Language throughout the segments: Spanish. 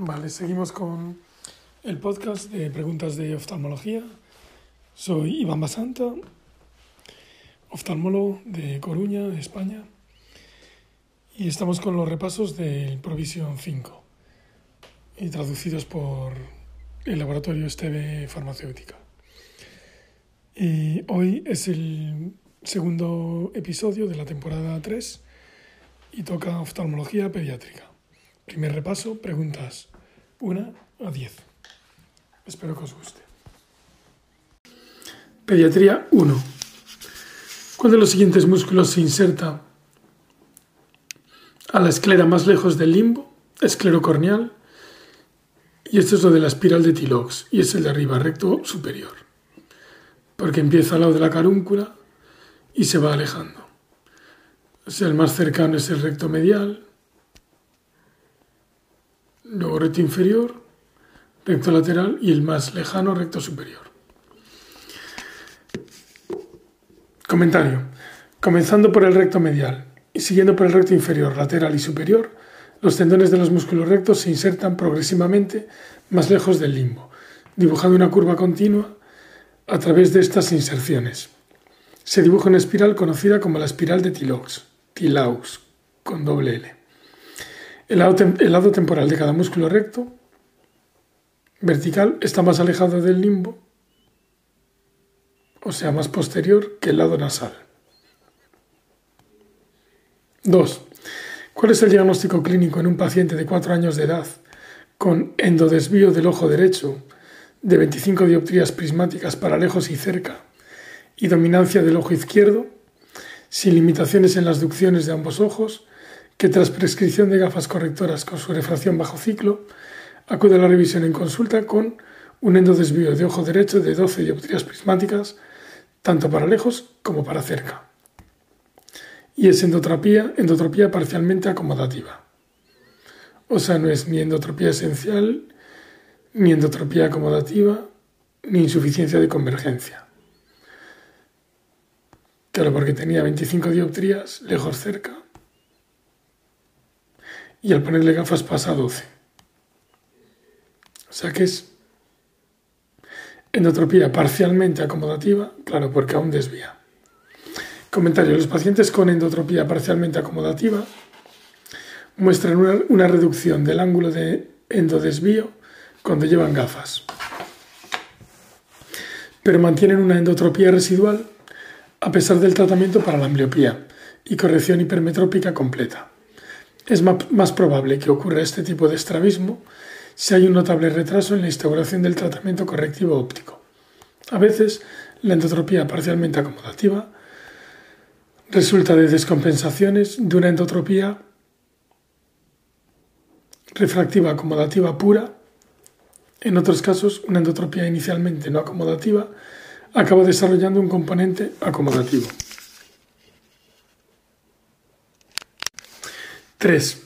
Vale, seguimos con el podcast de preguntas de oftalmología. Soy Iván Basanta, oftalmólogo de Coruña, España, y estamos con los repasos del Provision 5 y traducidos por el laboratorio Esteve Farmacéutica. Y hoy es el segundo episodio de la temporada 3 y toca oftalmología pediátrica. Primer repaso, preguntas 1 a 10. Espero que os guste. Pediatría 1. ¿Cuál de los siguientes músculos se inserta a la esclera más lejos del limbo? Esclerocorneal. Y esto es lo de la espiral de Tilox, y es el de arriba, recto superior. Porque empieza al lado de la carúncula y se va alejando. O sea, el más cercano es el recto medial, luego recto inferior, recto lateral y el más lejano recto superior. Comentario. Comenzando por el recto medial y siguiendo por el recto inferior, lateral y superior, los tendones de los músculos rectos se insertan progresivamente más lejos del limbo, dibujando una curva continua a través de estas inserciones. Se dibuja una espiral conocida como la espiral de Tilaux, Tilaux, con doble L. El lado, temporal de cada músculo recto vertical está más alejado del limbo, o sea, más posterior que el lado nasal. 2. ¿Cuál es el diagnóstico clínico en un paciente de 4 años de edad con endodesvío del ojo derecho de 25 dioptrías prismáticas para lejos y cerca y dominancia del ojo izquierdo, sin limitaciones en las ducciones de ambos ojos que tras prescripción de gafas correctoras con su refracción bajo ciclo, acude a la revisión en consulta con un endodesvío de ojo derecho de 12 dioptrías prismáticas, tanto para lejos como para cerca. Y es endotropía, endotropía parcialmente acomodativa. O sea, no es ni endotropía esencial, ni endotropía acomodativa, ni insuficiencia de convergencia. Claro, porque tenía 25 dioptrías, lejos cerca, y al ponerle gafas pasa a 12. O sea que es endotropía parcialmente acomodativa, claro, porque aún desvía. Comentario. Los pacientes con endotropía parcialmente acomodativa muestran una, reducción del ángulo de endodesvío cuando llevan gafas, pero mantienen una endotropía residual a pesar del tratamiento para la ambliopía y corrección hipermetrópica completa. Es más probable que ocurra este tipo de estrabismo si hay un notable retraso en la instauración del tratamiento correctivo óptico. A veces, la endotropía parcialmente acomodativa resulta de descompensaciones de una endotropía refractiva acomodativa pura. En otros casos, una endotropía inicialmente no acomodativa acaba desarrollando un componente acomodativo. 3.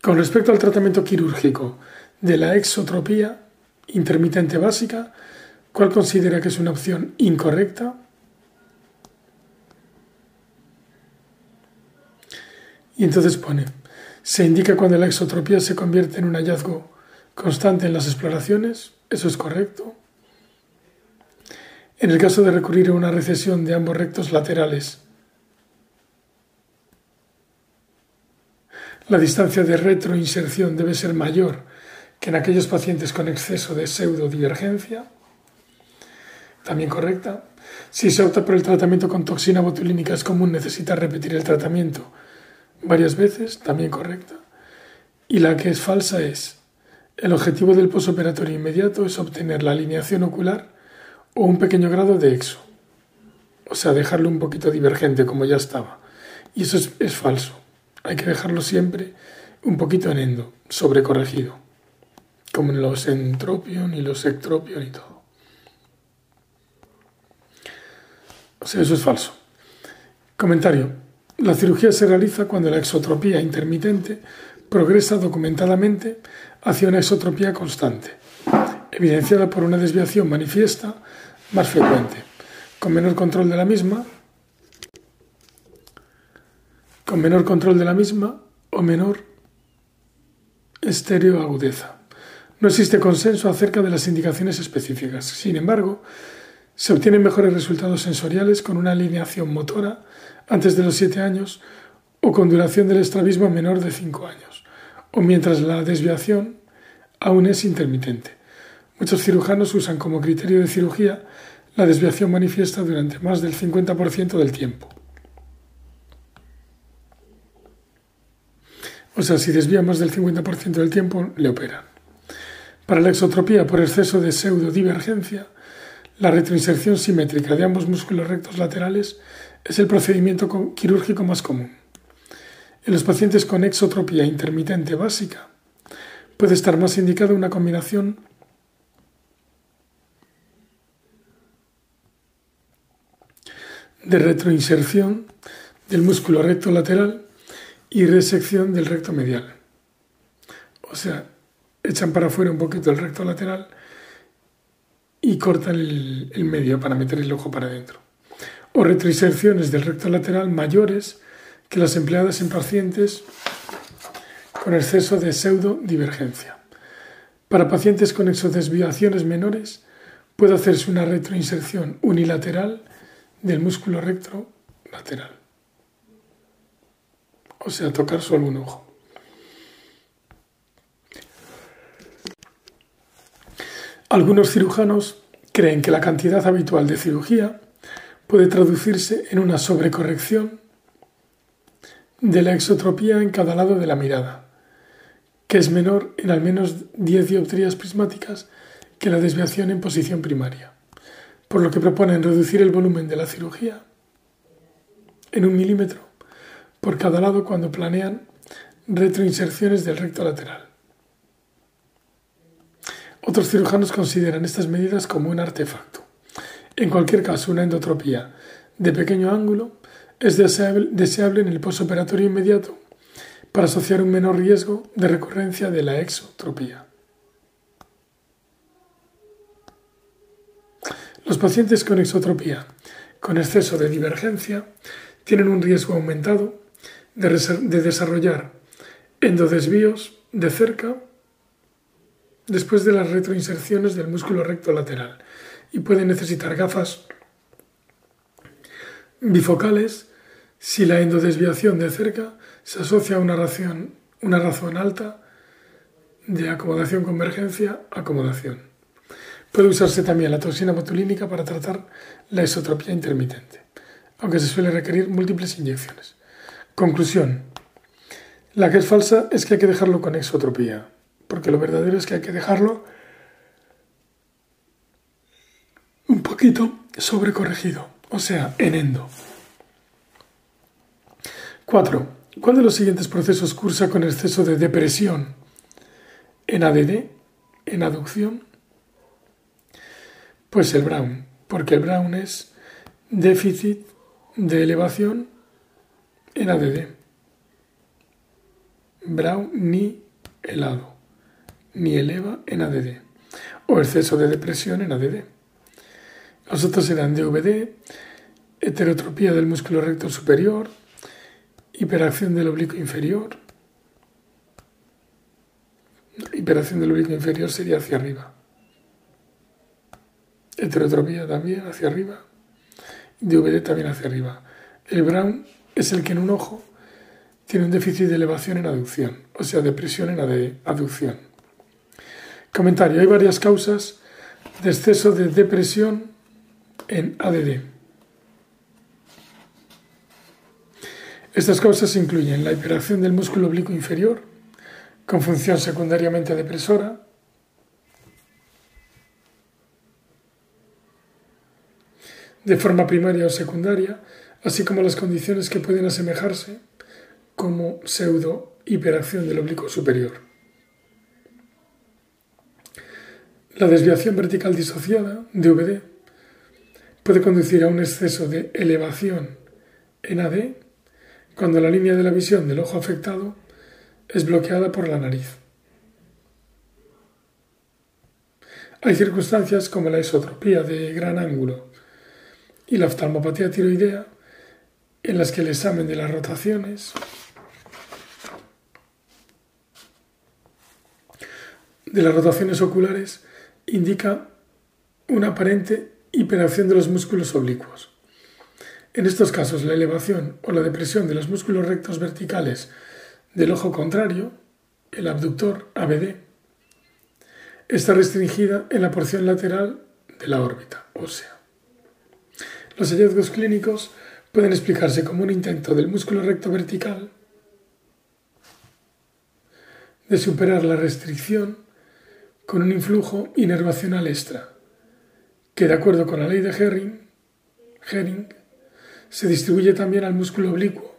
Con respecto al tratamiento quirúrgico de la exotropía intermitente básica, ¿cuál considera que es una opción incorrecta? Y entonces pone, se indica cuando la exotropía se convierte en un hallazgo constante en las exploraciones, eso es correcto. En el caso de recurrir a una recesión de ambos rectos laterales, La distancia de retroinserción debe ser mayor que en aquellos pacientes con exceso de pseudodivergencia. También correcta. Si se opta por el tratamiento con toxina botulínica es común necesitar repetir el tratamiento varias veces, también correcta. Y la que es falsa es, el objetivo del posoperatorio inmediato es obtener la alineación ocular o un pequeño grado de exo. O sea, dejarlo un poquito divergente como ya estaba. Y eso es, es falso hay que dejarlo siempre un poquito en endo, sobrecorregido, como en los entropion y los ectropion y todo. O sea, eso es falso. Comentario. La cirugía se realiza cuando la exotropía intermitente progresa documentadamente hacia una exotropía constante, evidenciada por una desviación manifiesta más frecuente, con menor control de la misma con menor control de la misma o menor estereoagudeza. No existe consenso acerca de las indicaciones específicas. Sin embargo, se obtienen mejores resultados sensoriales con una alineación motora antes de los 7 años o con duración del estrabismo menor de 5 años, o mientras la desviación aún es intermitente. Muchos cirujanos usan como criterio de cirugía la desviación manifiesta durante más del 50% del tiempo. O sea, si desvía más del 50% del tiempo, le operan. Para la exotropía por exceso de pseudodivergencia, la retroinserción simétrica de ambos músculos rectos laterales es el procedimiento quirúrgico más común. En los pacientes con exotropía intermitente básica, puede estar más indicada una combinación de retroinserción del músculo recto lateral y resección del recto medial. O sea, echan para afuera un poquito el recto lateral y cortan el, medio para meter el ojo para adentro. O retroinserciones del recto lateral mayores que las empleadas en pacientes con exceso de pseudodivergencia. Para pacientes con exodesviaciones menores puede hacerse una retroinserción unilateral del músculo recto lateral. O sea, tocar solo un ojo. Algunos cirujanos creen que la cantidad habitual de cirugía puede traducirse en una sobrecorrección de la exotropía en cada lado de la mirada, que es menor en al menos 10 dioptrías prismáticas que la desviación en posición primaria por lo que proponen reducir el volumen de la cirugía en un milímetro por cada lado cuando planean retroinserciones del recto lateral. Otros cirujanos consideran estas medidas como un artefacto. En cualquier caso, una endotropía de pequeño ángulo es deseable, en el posoperatorio inmediato para asociar un menor riesgo de recurrencia de la exotropía. Los pacientes con exotropía con exceso de divergencia tienen un riesgo aumentado de, desarrollar endodesvíos de cerca después de las retroinserciones del músculo recto lateral y pueden necesitar gafas bifocales si la endodesviación de cerca se asocia a una, una razón alta de acomodación convergencia acomodación. Puede usarse también la toxina botulínica para tratar la esotropía intermitente, aunque se suele requerir múltiples inyecciones. Conclusión. La que es falsa es que hay que dejarlo con exotropía, porque lo verdadero es que hay que dejarlo un poquito sobrecorregido, o sea, en endo. 4. ¿Cuál de los siguientes procesos cursa con exceso de depresión? En ADD, en aducción, pues el Brown, porque el Brown es déficit de elevación en ADD. Brown ni helado, ni eleva en ADD, o exceso de depresión en ADD. Los otros eran DVD, heterotropía del músculo recto superior, hiperacción del oblicuo inferior. Hiperacción del oblicuo inferior sería hacia arriba heterotropía también hacia arriba, DVD también hacia arriba. El Brown es el que en un ojo tiene un déficit de elevación en aducción, o sea, de presión en aducción. Comentario, hay varias causas de exceso de depresión en ADD. Estas causas incluyen la hiperacción del músculo oblicuo inferior, con función secundariamente depresora, de forma primaria o secundaria, así como las condiciones que pueden asemejarse como pseudo hiperacción del oblicuo superior. La desviación vertical disociada, DVD, puede conducir a un exceso de elevación en AD cuando la línea de la visión del ojo afectado es bloqueada por la nariz. Hay circunstancias como la isotropía de gran ángulo y la oftalmopatía tiroidea, en las que el examen de las rotaciones de las rotaciones oculares indica una aparente hiperacción de los músculos oblicuos. En estos casos, la elevación o la depresión de los músculos rectos verticales del ojo contrario, el abductor ABD, está restringida en la porción lateral de la órbita ósea. Los hallazgos clínicos pueden explicarse como un intento del músculo recto vertical de superar la restricción con un influjo inervacional extra, que de acuerdo con la ley de Herring, se distribuye también al músculo oblicuo,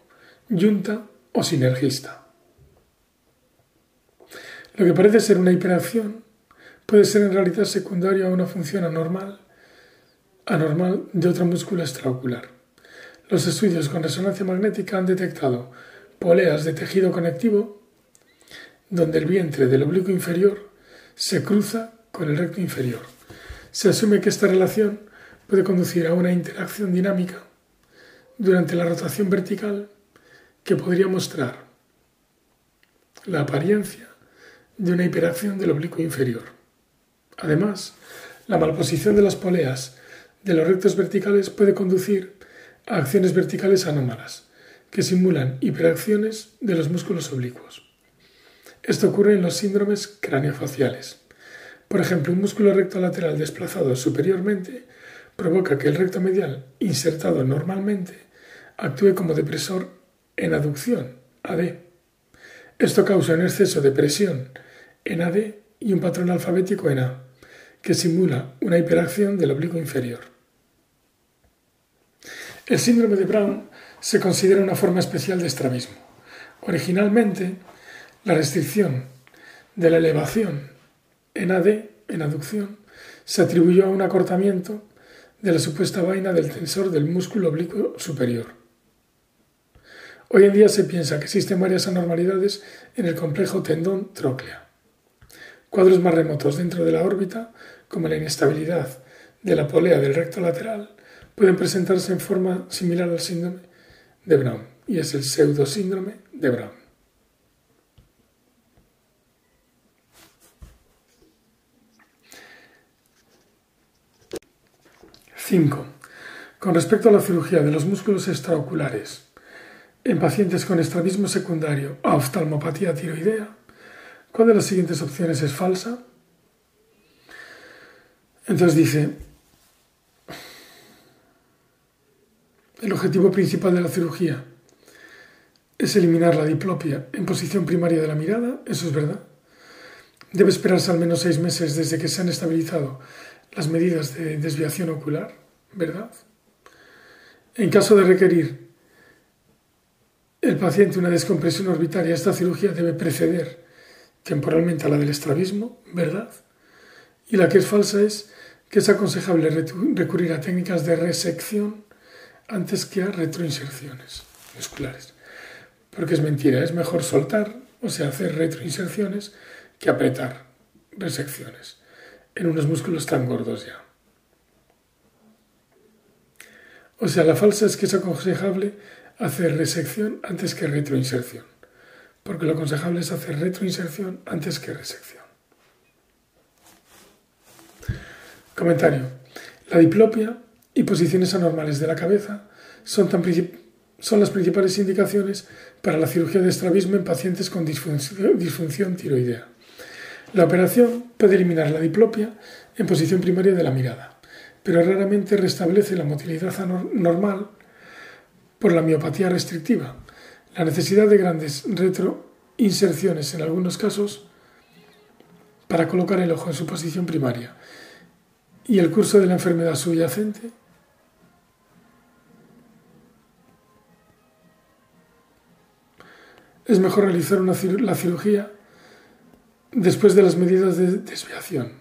yunta o sinergista. Lo que parece ser una hiperacción puede ser en realidad secundario a una función anormal, anormal de otro músculo extraocular. Los estudios con resonancia magnética han detectado poleas de tejido conectivo donde el vientre del oblicuo inferior se cruza con el recto inferior. Se asume que esta relación puede conducir a una interacción dinámica durante la rotación vertical que podría mostrar la apariencia de una hiperacción del oblicuo inferior. Además, la malposición de las poleas de los rectos verticales puede conducir a acciones verticales anómalas, que simulan hiperacciones de los músculos oblicuos. Esto ocurre en los síndromes craneofaciales. Por ejemplo, un músculo recto lateral desplazado superiormente provoca que el recto medial, insertado normalmente, actúe como depresor en aducción, AD. Esto causa un exceso de presión en AD y un patrón alfabético en A, que simula una hiperacción del oblicuo inferior. El síndrome de Brown se considera una forma especial de estrabismo. Originalmente, la restricción de la elevación en AD, en aducción, se atribuyó a un acortamiento de la supuesta vaina del tensor del músculo oblicuo superior. Hoy en día se piensa que existen varias anormalidades en el complejo tendón tróclea. Cuadros más remotos dentro de la órbita, como la inestabilidad de la polea del recto lateral, pueden presentarse en forma similar al síndrome de Brown, y es el pseudosíndrome de Brown. 5. Con respecto a la cirugía de los músculos extraoculares, en pacientes con estrabismo secundario a oftalmopatía tiroidea, ¿cuál de las siguientes opciones es falsa? Entonces dice, el objetivo principal de la cirugía es eliminar la diplopia en posición primaria de la mirada, eso es verdad. Debe esperarse al menos seis meses desde que se han estabilizado las medidas de desviación ocular, ¿verdad? En caso de requerir el paciente una descompresión orbitaria, esta cirugía debe preceder temporalmente a la del estrabismo, ¿verdad? Y la que es falsa es que es aconsejable recurrir a técnicas de resección antes que a retroinserciones musculares. Porque es mentira, es mejor soltar, o sea, hacer retroinserciones que apretar resecciones en unos músculos tan gordos ya. O sea, la falsa es que es aconsejable hacer resección antes que retroinserción, porque lo aconsejable es hacer retroinserción antes que resección. Comentario. La diplopia y posiciones anormales de la cabeza son, son las principales indicaciones para la cirugía de estrabismo en pacientes con disfunción tiroidea. La operación puede eliminar la diplopia en posición primaria de la mirada, pero raramente restablece la motilidad normal por la miopatía restrictiva, la necesidad de grandes retroinserciones en algunos casos para colocar el ojo en su posición primaria y el curso de la enfermedad subyacente es mejor realizar la cirugía después de las medidas de desviación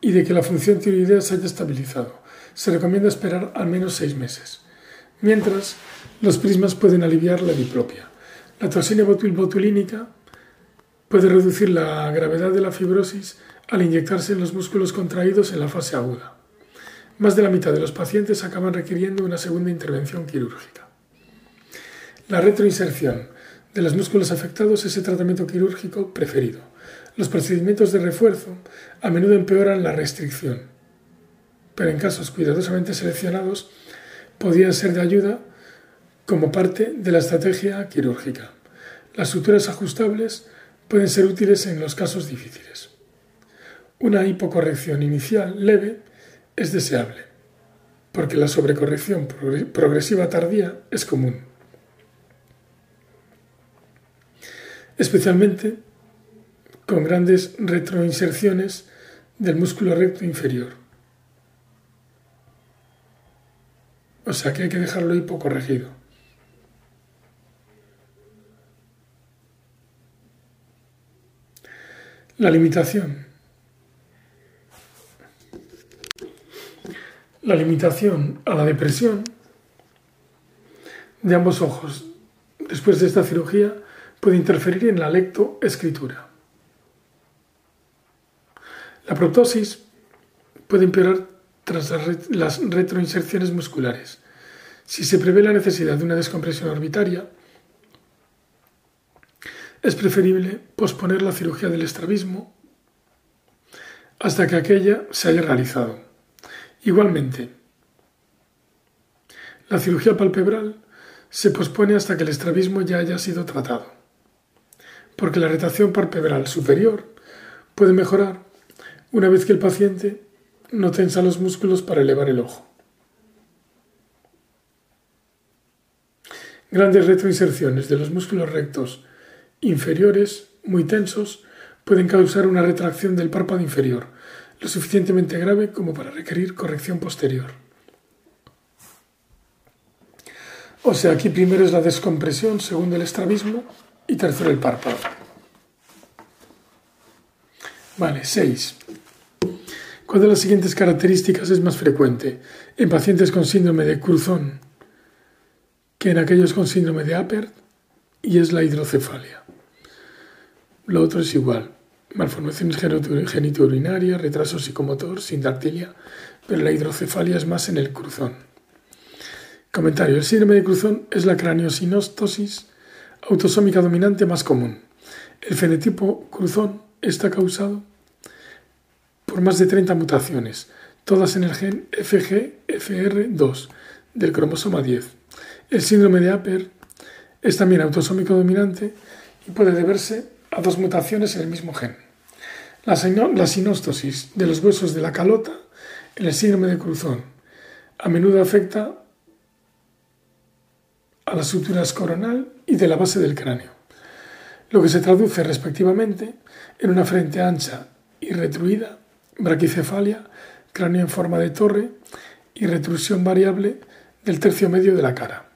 y de que la función tiroidea se haya estabilizado se recomienda esperar al menos seis meses. Mientras, los prismas pueden aliviar la diplopia. La toxina botulínica puede reducir la gravedad de la fibrosis al inyectarse en los músculos contraídos en la fase aguda. Más de la mitad de los pacientes acaban requiriendo una segunda intervención quirúrgica. La retroinserción de los músculos afectados es el tratamiento quirúrgico preferido. Los procedimientos de refuerzo a menudo empeoran la restricción, pero en casos cuidadosamente seleccionados podrían ser de ayuda como parte de la estrategia quirúrgica. Las suturas ajustables pueden ser útiles en los casos difíciles. Una hipocorrección inicial leve es deseable, porque la sobrecorrección progresiva tardía es común. Especialmente con grandes retroinserciones del músculo recto inferior. O sea que hay que dejarlo hipocorregido. La limitación. La limitación a la depresión de ambos ojos después de esta cirugía puede interferir en la lectoescritura. La proptosis puede empeorar tras las retroinserciones musculares. Si se prevé la necesidad de una descompresión orbitaria, es preferible posponer la cirugía del estrabismo hasta que aquella se haya realizado. Igualmente, la cirugía palpebral se pospone hasta que el estrabismo ya haya sido tratado, porque la retación palpebral superior puede mejorar una vez que el paciente no tensa los músculos para elevar el ojo. Grandes retroinserciones de los músculos rectos inferiores, muy tensos, pueden causar una retracción del párpado inferior, lo suficientemente grave como para requerir corrección posterior. O sea, aquí primero es la descompresión, segundo el estrabismo y tercero el párpado. Vale, 6. ¿Cuál de las siguientes características es más frecuente en pacientes con síndrome de Cruzón que en aquellos con síndrome de Apert? Y es la hidrocefalia. Lo otro es igual. Malformaciones genitourinarias, retraso psicomotor, sindactilia, pero la hidrocefalia es más en el cruzón. Comentario. El síndrome de cruzón es la craniosinostosis autosómica dominante más común. El fenotipo cruzón está causado por más de 30 mutaciones, todas en el gen FGFR2 del cromosoma 10. El síndrome de Aper es también autosómico dominante y puede deberse a dos mutaciones en el mismo gen. La, sinóstosis de los huesos de la calota en el síndrome de Cruzón a menudo afecta a las suturas coronal y de la base del cráneo, lo que se traduce respectivamente en una frente ancha y retruida, braquicefalia, cráneo en forma de torre y retrusión variable del tercio medio de la cara.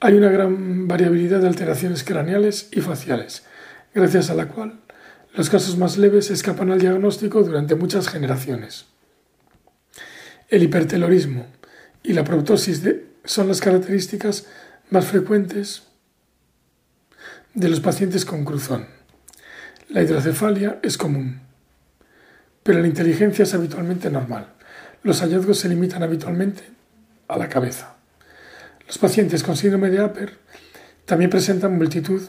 Hay una gran variabilidad de alteraciones craneales y faciales, gracias a la cual los casos más leves escapan al diagnóstico durante muchas generaciones. El hipertelorismo y la proptosis son las características más frecuentes de los pacientes con cruzón. La hidrocefalia es común, pero la inteligencia es habitualmente normal. Los hallazgos se limitan habitualmente a la cabeza. Los pacientes con síndrome de Aper también presentan multitud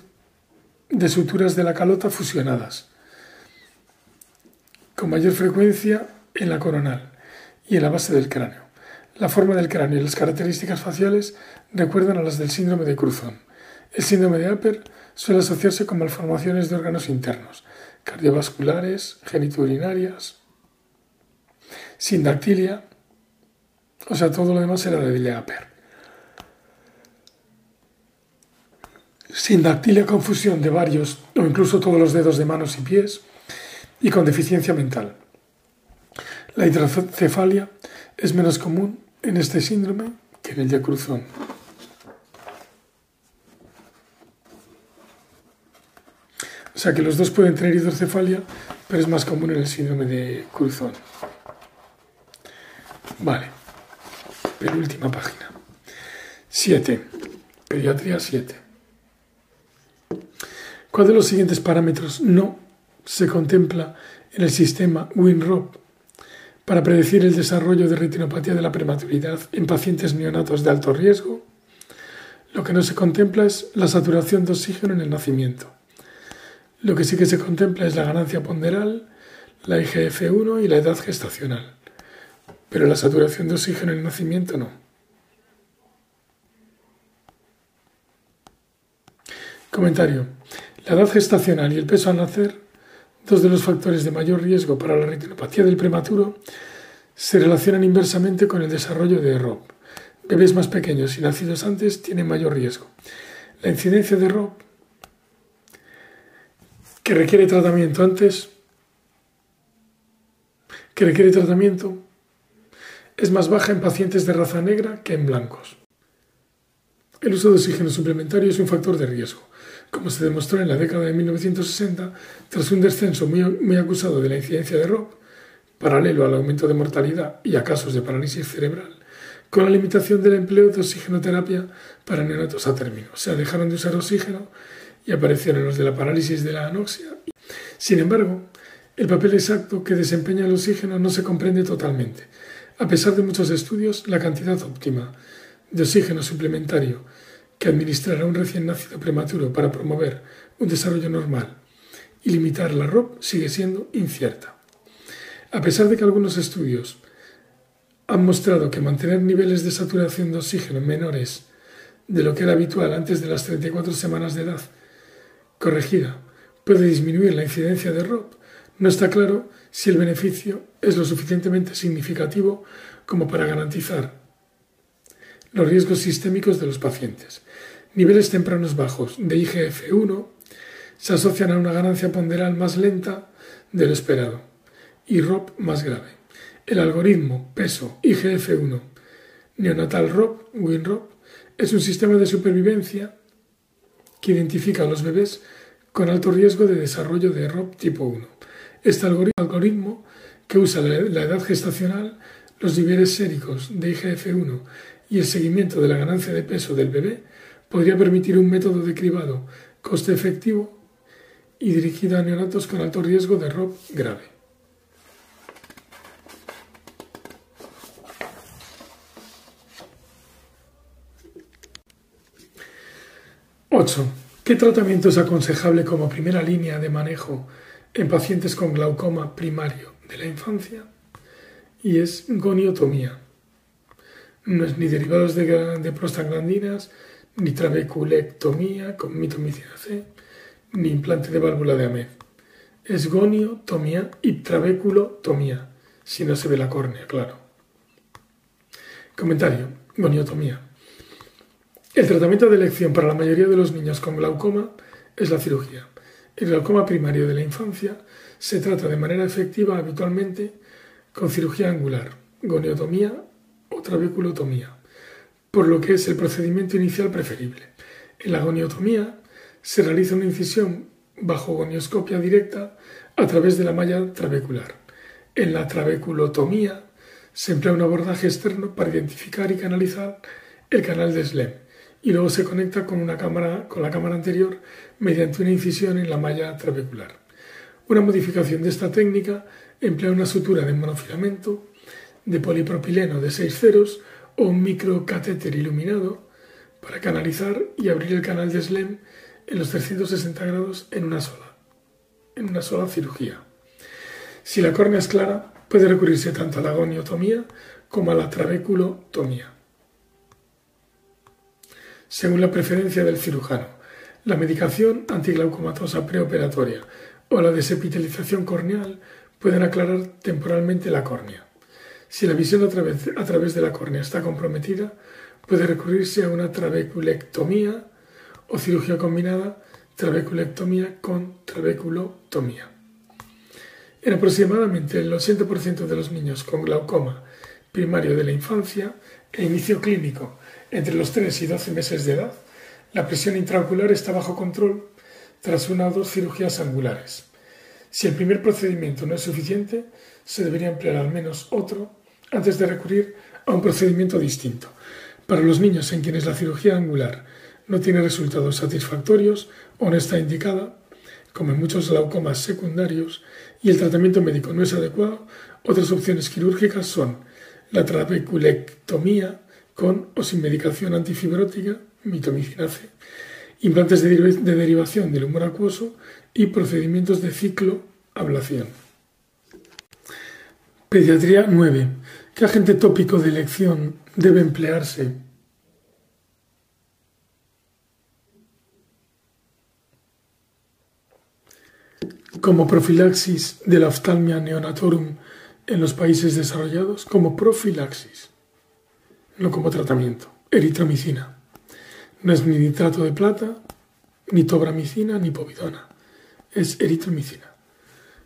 de suturas de la calota fusionadas, con mayor frecuencia en la coronal y en la base del cráneo. La forma del cráneo y las características faciales recuerdan a las del síndrome de Cruzón. El síndrome de Aper suele asociarse con malformaciones de órganos internos, cardiovasculares, genitourinarias, sindactilia, o sea, todo lo demás era de Aper. sin dactilia confusión de varios o incluso todos los dedos de manos y pies y con deficiencia mental. La hidrocefalia es menos común en este síndrome que en el de Cruzón. O sea que los dos pueden tener hidrocefalia, pero es más común en el síndrome de Cruzón. Vale, penúltima página. 7. Pediatría 7. ¿Cuál de los siguientes parámetros no se contempla en el sistema WinROP para predecir el desarrollo de retinopatía de la prematuridad en pacientes neonatos de alto riesgo? Lo que no se contempla es la saturación de oxígeno en el nacimiento. Lo que sí que se contempla es la ganancia ponderal, la IGF-1 y la edad gestacional. Pero la saturación de oxígeno en el nacimiento no. Comentario. La edad gestacional y el peso al nacer, dos de los factores de mayor riesgo para la retinopatía del prematuro, se relacionan inversamente con el desarrollo de ROP. Bebés más pequeños y nacidos antes tienen mayor riesgo. La incidencia de ROP, que requiere tratamiento antes, que requiere tratamiento, es más baja en pacientes de raza negra que en blancos. El uso de oxígeno suplementario es un factor de riesgo como se demostró en la década de 1960, tras un descenso muy, acusado de la incidencia de ROP, paralelo al aumento de mortalidad y a casos de parálisis cerebral, con la limitación del empleo de oxigenoterapia para neonatos a término. O sea, dejaron de usar oxígeno y aparecieron los de la parálisis de la anoxia. Sin embargo, el papel exacto que desempeña el oxígeno no se comprende totalmente. A pesar de muchos estudios, la cantidad óptima de oxígeno suplementario que administrar a un recién nacido prematuro para promover un desarrollo normal y limitar la ROP sigue siendo incierta. A pesar de que algunos estudios han mostrado que mantener niveles de saturación de oxígeno menores de lo que era habitual antes de las 34 semanas de edad corregida puede disminuir la incidencia de ROP, no está claro si el beneficio es lo suficientemente significativo como para garantizar los riesgos sistémicos de los pacientes. Niveles tempranos bajos de IGF-1 se asocian a una ganancia ponderal más lenta de lo esperado y ROP más grave. El algoritmo peso IGF-1 neonatal ROP, WinROP, es un sistema de supervivencia que identifica a los bebés con alto riesgo de desarrollo de ROP tipo 1. Este algoritmo, que usa la edad gestacional, los niveles séricos de IGF-1 y el seguimiento de la ganancia de peso del bebé, podría permitir un método de cribado coste efectivo y dirigido a neonatos con alto riesgo de ROP grave. ¿8. ¿Qué tratamiento es aconsejable como primera línea de manejo en pacientes con glaucoma primario de la infancia? Y es goniotomía. No es ni derivados de, prostaglandinas, ni trabeculectomía con mitomicina C, ni implante de válvula de AMED. Es goniotomía y trabeculotomía, si no se ve la córnea, claro. Comentario. Goniotomía. El tratamiento de elección para la mayoría de los niños con glaucoma es la cirugía. El glaucoma primario de la infancia se trata de manera efectiva habitualmente con cirugía angular, goniotomía o trabeculotomía por lo que es el procedimiento inicial preferible. En la goniotomía se realiza una incisión bajo gonioscopia directa a través de la malla trabecular. En la trabeculotomía se emplea un abordaje externo para identificar y canalizar el canal de SLEM y luego se conecta con, una cámara, con la cámara anterior mediante una incisión en la malla trabecular. Una modificación de esta técnica emplea una sutura de monofilamento de polipropileno de 6 ceros o un microcatéter iluminado para canalizar y abrir el canal de SLEM en los 360 grados en una sola, en una sola cirugía. Si la córnea es clara, puede recurrirse tanto a la goniotomía como a la trabeculotomía. Según la preferencia del cirujano, la medicación antiglaucomatosa preoperatoria o la desepitelización corneal pueden aclarar temporalmente la córnea. Si la visión a través, de la córnea está comprometida, puede recurrirse a una trabeculectomía o cirugía combinada trabeculectomía con trabeculotomía. En aproximadamente el 80% de los niños con glaucoma primario de la infancia e inicio clínico entre los 3 y 12 meses de edad, la presión intraocular está bajo control tras una o dos cirugías angulares. Si el primer procedimiento no es suficiente, se debería emplear al menos otro antes de recurrir a un procedimiento distinto. Para los niños en quienes la cirugía angular no tiene resultados satisfactorios o no está indicada, como en muchos glaucomas secundarios, y el tratamiento médico no es adecuado, otras opciones quirúrgicas son la trabeculectomía con o sin medicación antifibrótica mitomicina implantes de, derivación del humor acuoso y procedimientos de cicloablación. Pediatría 9. ¿Qué agente tópico de elección debe emplearse como profilaxis de la oftalmia neonatorum en los países desarrollados? Como profilaxis, no como tratamiento. Eritromicina. No es ni nitrato de plata, ni tobramicina, ni povidona. Es eritromicina.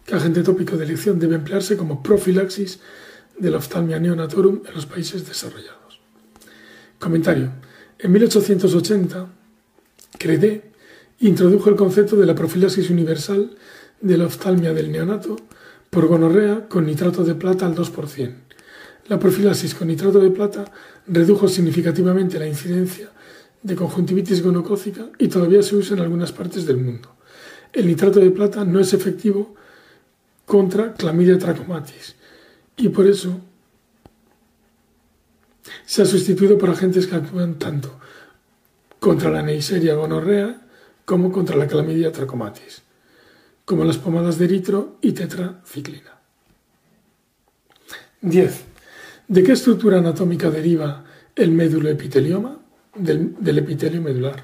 Que agente tópico de elección debe emplearse como profilaxis de la oftalmia neonatorum en los países desarrollados. Comentario. En 1880, Credé introdujo el concepto de la profilaxis universal de la oftalmia del neonato por gonorrea con nitrato de plata al 2%. La profilaxis con nitrato de plata redujo significativamente la incidencia de conjuntivitis gonocócica y todavía se usa en algunas partes del mundo. El nitrato de plata no es efectivo contra clamidia trachomatis y por eso se ha sustituido por agentes que actúan tanto contra la Neisseria gonorrea como contra la clamidia trachomatis, como las pomadas de eritro y tetraciclina. 10. ¿De qué estructura anatómica deriva el médulo epitelioma? del, epitelio medular,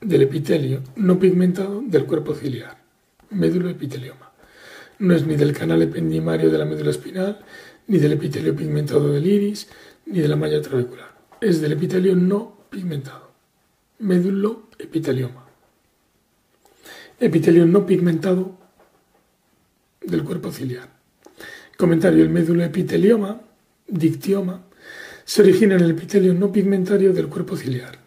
del epitelio no pigmentado del cuerpo ciliar, médulo epitelioma. No es ni del canal ependimario de la médula espinal, ni del epitelio pigmentado del iris, ni de la malla trabecular. Es del epitelio no pigmentado, médulo epitelioma. Epitelio no pigmentado del cuerpo ciliar. Comentario: el médulo epitelioma, dictioma, se origina en el epitelio no pigmentario del cuerpo ciliar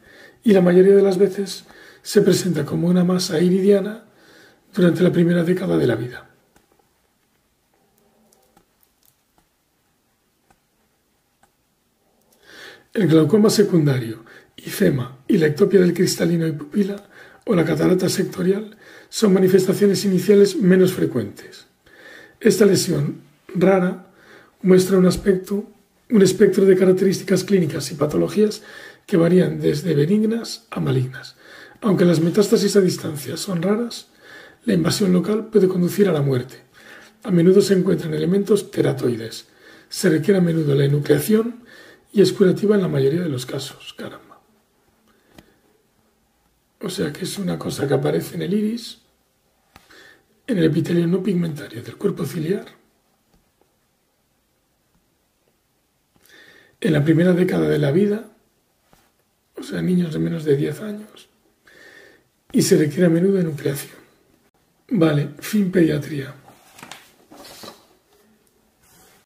y la mayoría de las veces se presenta como una masa iridiana durante la primera década de la vida. El glaucoma secundario, ifema y la ectopia del cristalino y pupila o la catarata sectorial son manifestaciones iniciales menos frecuentes. Esta lesión rara muestra un aspecto un espectro de características clínicas y patologías que varían desde benignas a malignas. Aunque las metástasis a distancia son raras, la invasión local puede conducir a la muerte. A menudo se encuentran elementos teratoides. Se requiere a menudo la enucleación y es curativa en la mayoría de los casos. Caramba. O sea que es una cosa que aparece en el iris, en el epitelio no pigmentario del cuerpo ciliar en la primera década de la vida, o sea, niños de menos de 10 años, y se requiere a menudo nucleación. Vale, fin pediatría.